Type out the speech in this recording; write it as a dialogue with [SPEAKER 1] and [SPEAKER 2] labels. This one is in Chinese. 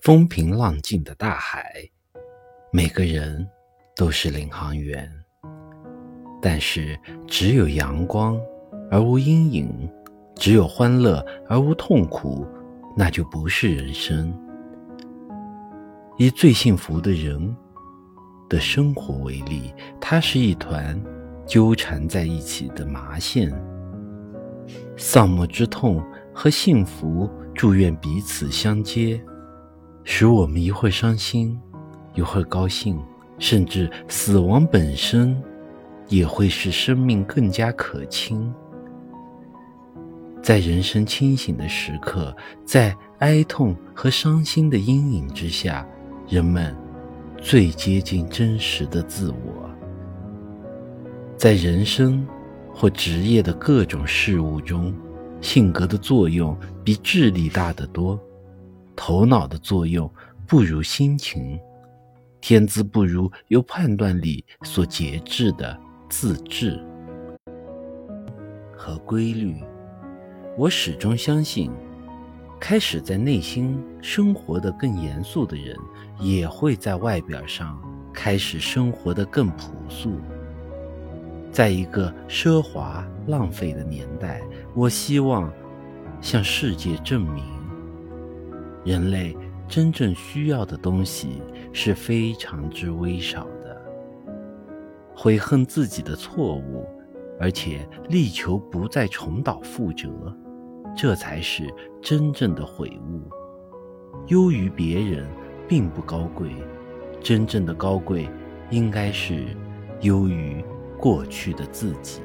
[SPEAKER 1] 风平浪静的大海，每个人都是领航员。但是，只有阳光而无阴影，只有欢乐而无痛苦，那就不是人生。以最幸福的人的生活为例，它是一团纠缠在一起的麻线，丧母之痛和幸福。祝愿彼此相接，使我们一会儿伤心，一会儿高兴，甚至死亡本身也会使生命更加可亲。在人生清醒的时刻，在哀痛和伤心的阴影之下，人们最接近真实的自我。在人生或职业的各种事物中。性格的作用比智力大得多，头脑的作用不如心情，天资不如由判断力所节制的自制和规律。我始终相信，开始在内心生活的更严肃的人，也会在外表上开始生活的更朴素。在一个奢华浪费的年代，我希望向世界证明，人类真正需要的东西是非常之微少的。悔恨自己的错误，而且力求不再重蹈覆辙，这才是真正的悔悟。优于别人并不高贵，真正的高贵应该是优于。过去的自己。